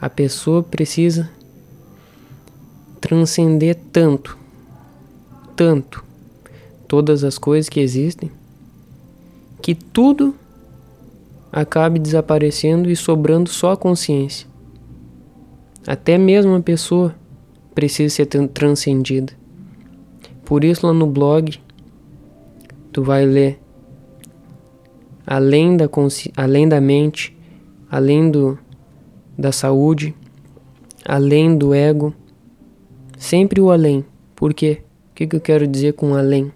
a pessoa precisa transcender tanto, tanto todas as coisas que existem, que tudo acabe desaparecendo e sobrando só a consciência. Até mesmo a pessoa precisa ser transcendida. Por isso lá no blog tu vai ler além da além da mente, além do da saúde, além do ego, sempre o além. Por quê? O que, eu quero dizer com além?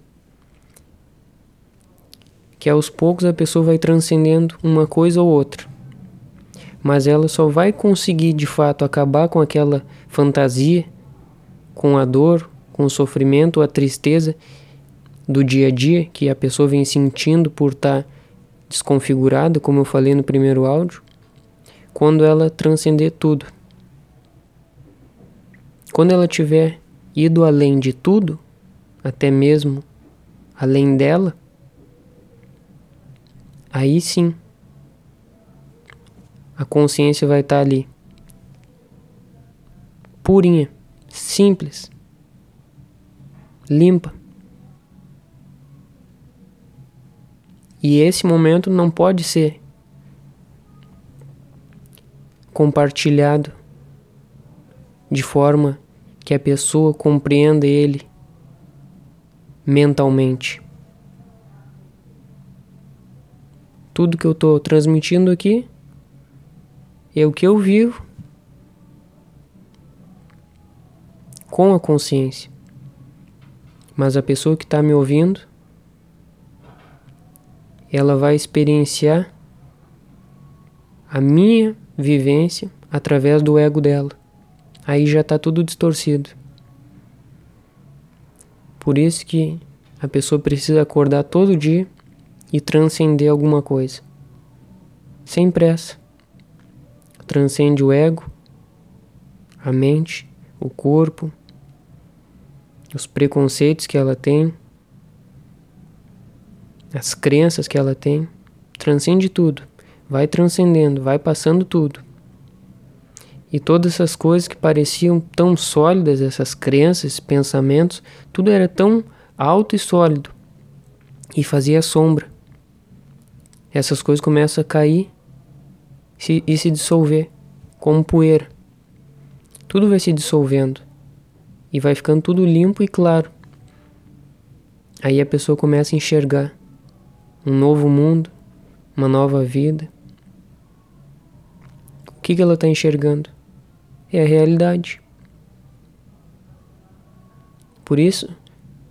Que aos poucos a pessoa vai transcendendo uma coisa ou outra. Mas ela só vai conseguir de fato acabar com aquela fantasia, com a dor, com o sofrimento, a tristeza do dia a dia que a pessoa vem sentindo por estar tá desconfigurada, como eu falei no primeiro áudio, quando ela transcender tudo. Quando ela tiver ido além de tudo, até mesmo além dela, aí sim a consciência vai estar ali, purinha, simples, limpa. E esse momento não pode ser compartilhado de forma que a pessoa compreenda ele mentalmente. Tudo que eu estou transmitindo aqui é o que eu vivo com a consciência. Mas a pessoa que está me ouvindo ela vai experienciar a minha vivência através do ego dela. Aí já está tudo distorcido. Por isso que a pessoa precisa acordar todo dia e transcender alguma coisa. Sem pressa. Transcende o ego, a mente, o corpo, os preconceitos que ela tem as crenças que ela tem, transcende tudo, vai transcendendo, vai passando tudo. E todas essas coisas que pareciam tão sólidas, essas crenças, pensamentos, tudo era tão alto e sólido e fazia sombra. Essas coisas começam a cair e se dissolver como poeira. Tudo vai se dissolvendo e vai ficando tudo limpo e claro. Aí a pessoa começa a enxergar um novo mundo, uma nova vida. Que, que ela está enxergando? É a realidade. Por isso,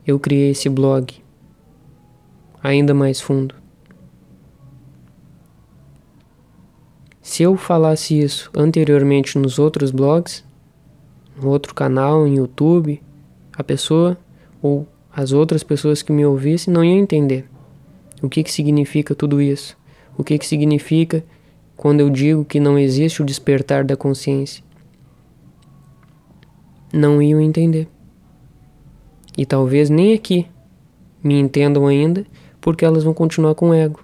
eu criei esse blog ainda mais fundo. Se eu falasse isso anteriormente nos outros blogs, no outro canal, em YouTube, a pessoa ou as outras pessoas que me ouvissem não iam entender. O que, que significa tudo isso? O que, que significa quando eu digo que não existe o despertar da consciência? Não iam entender. E talvez nem aqui me entendam ainda, porque elas vão continuar com o ego.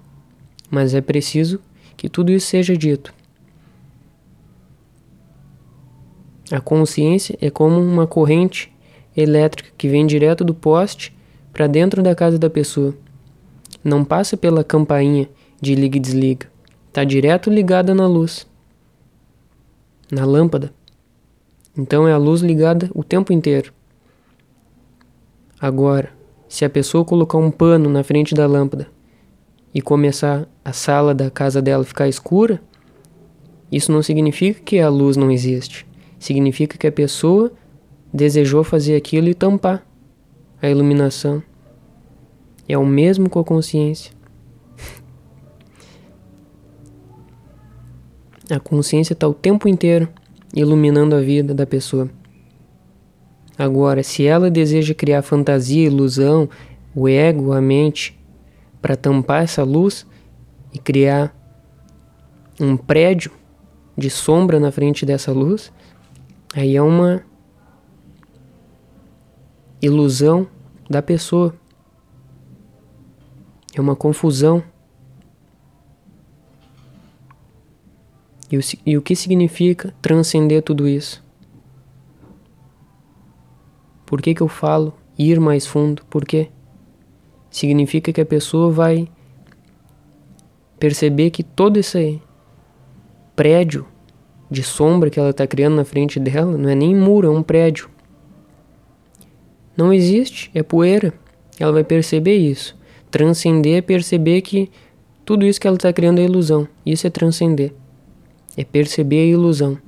Mas é preciso que tudo isso seja dito. A consciência é como uma corrente elétrica que vem direto do poste para dentro da casa da pessoa. Não passa pela campainha de liga e desliga. Está direto ligada na luz. Na lâmpada. Então é a luz ligada o tempo inteiro. Agora, se a pessoa colocar um pano na frente da lâmpada e começar a sala da casa dela ficar escura, isso não significa que a luz não existe. Significa que a pessoa desejou fazer aquilo e tampar a iluminação. É o mesmo com a consciência. A consciência está o tempo inteiro iluminando a vida da pessoa. Agora, se ela deseja criar fantasia, ilusão, o ego, a mente, para tampar essa luz e criar um prédio de sombra na frente dessa luz, aí é uma ilusão da pessoa. É uma confusão. E o, e o que significa transcender tudo isso? Por que, que eu falo ir mais fundo? Por quê? Significa que a pessoa vai perceber que todo esse prédio de sombra que ela está criando na frente dela não é nem muro, é um prédio. Não existe, é poeira. Ela vai perceber isso. Transcender é perceber que tudo isso que ela está criando é ilusão. Isso é transcender. É perceber a ilusão.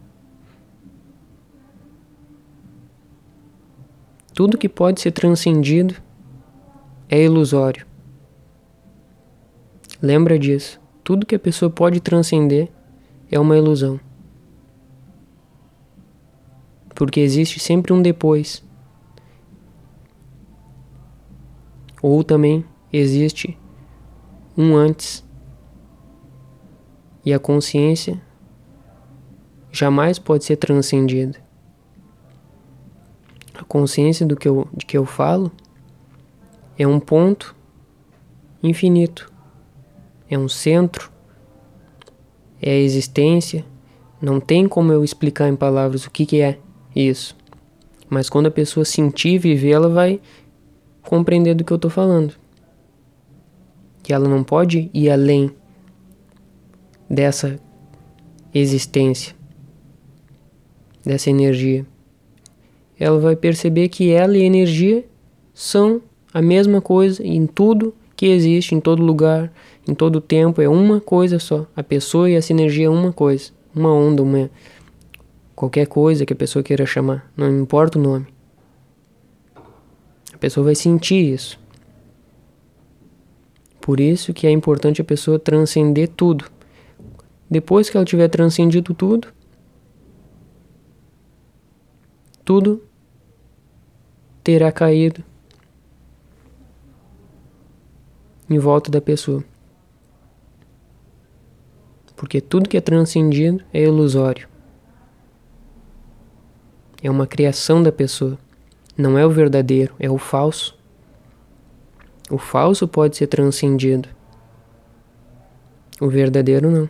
Tudo que pode ser transcendido é ilusório. Lembra disso. Tudo que a pessoa pode transcender é uma ilusão. Porque existe sempre um depois. Ou também existe um antes. E a consciência jamais pode ser transcendida. A consciência do que eu, de que eu falo é um ponto infinito, é um centro, é a existência. Não tem como eu explicar em palavras o que, que é isso. Mas quando a pessoa sentir viver, ela vai compreender do que eu estou falando. Que ela não pode ir além dessa existência, dessa energia. Ela vai perceber que ela e a energia são a mesma coisa em tudo que existe, em todo lugar, em todo tempo. É uma coisa só. A pessoa e essa energia é uma coisa. Uma onda, uma. Qualquer coisa que a pessoa queira chamar. Não importa o nome. A pessoa vai sentir isso. Por isso que é importante a pessoa transcender tudo. Depois que ela tiver transcendido tudo, tudo terá caído em volta da pessoa. Porque tudo que é transcendido é ilusório. É uma criação da pessoa. Não é o verdadeiro, é o falso. O falso pode ser transcendido. O verdadeiro não.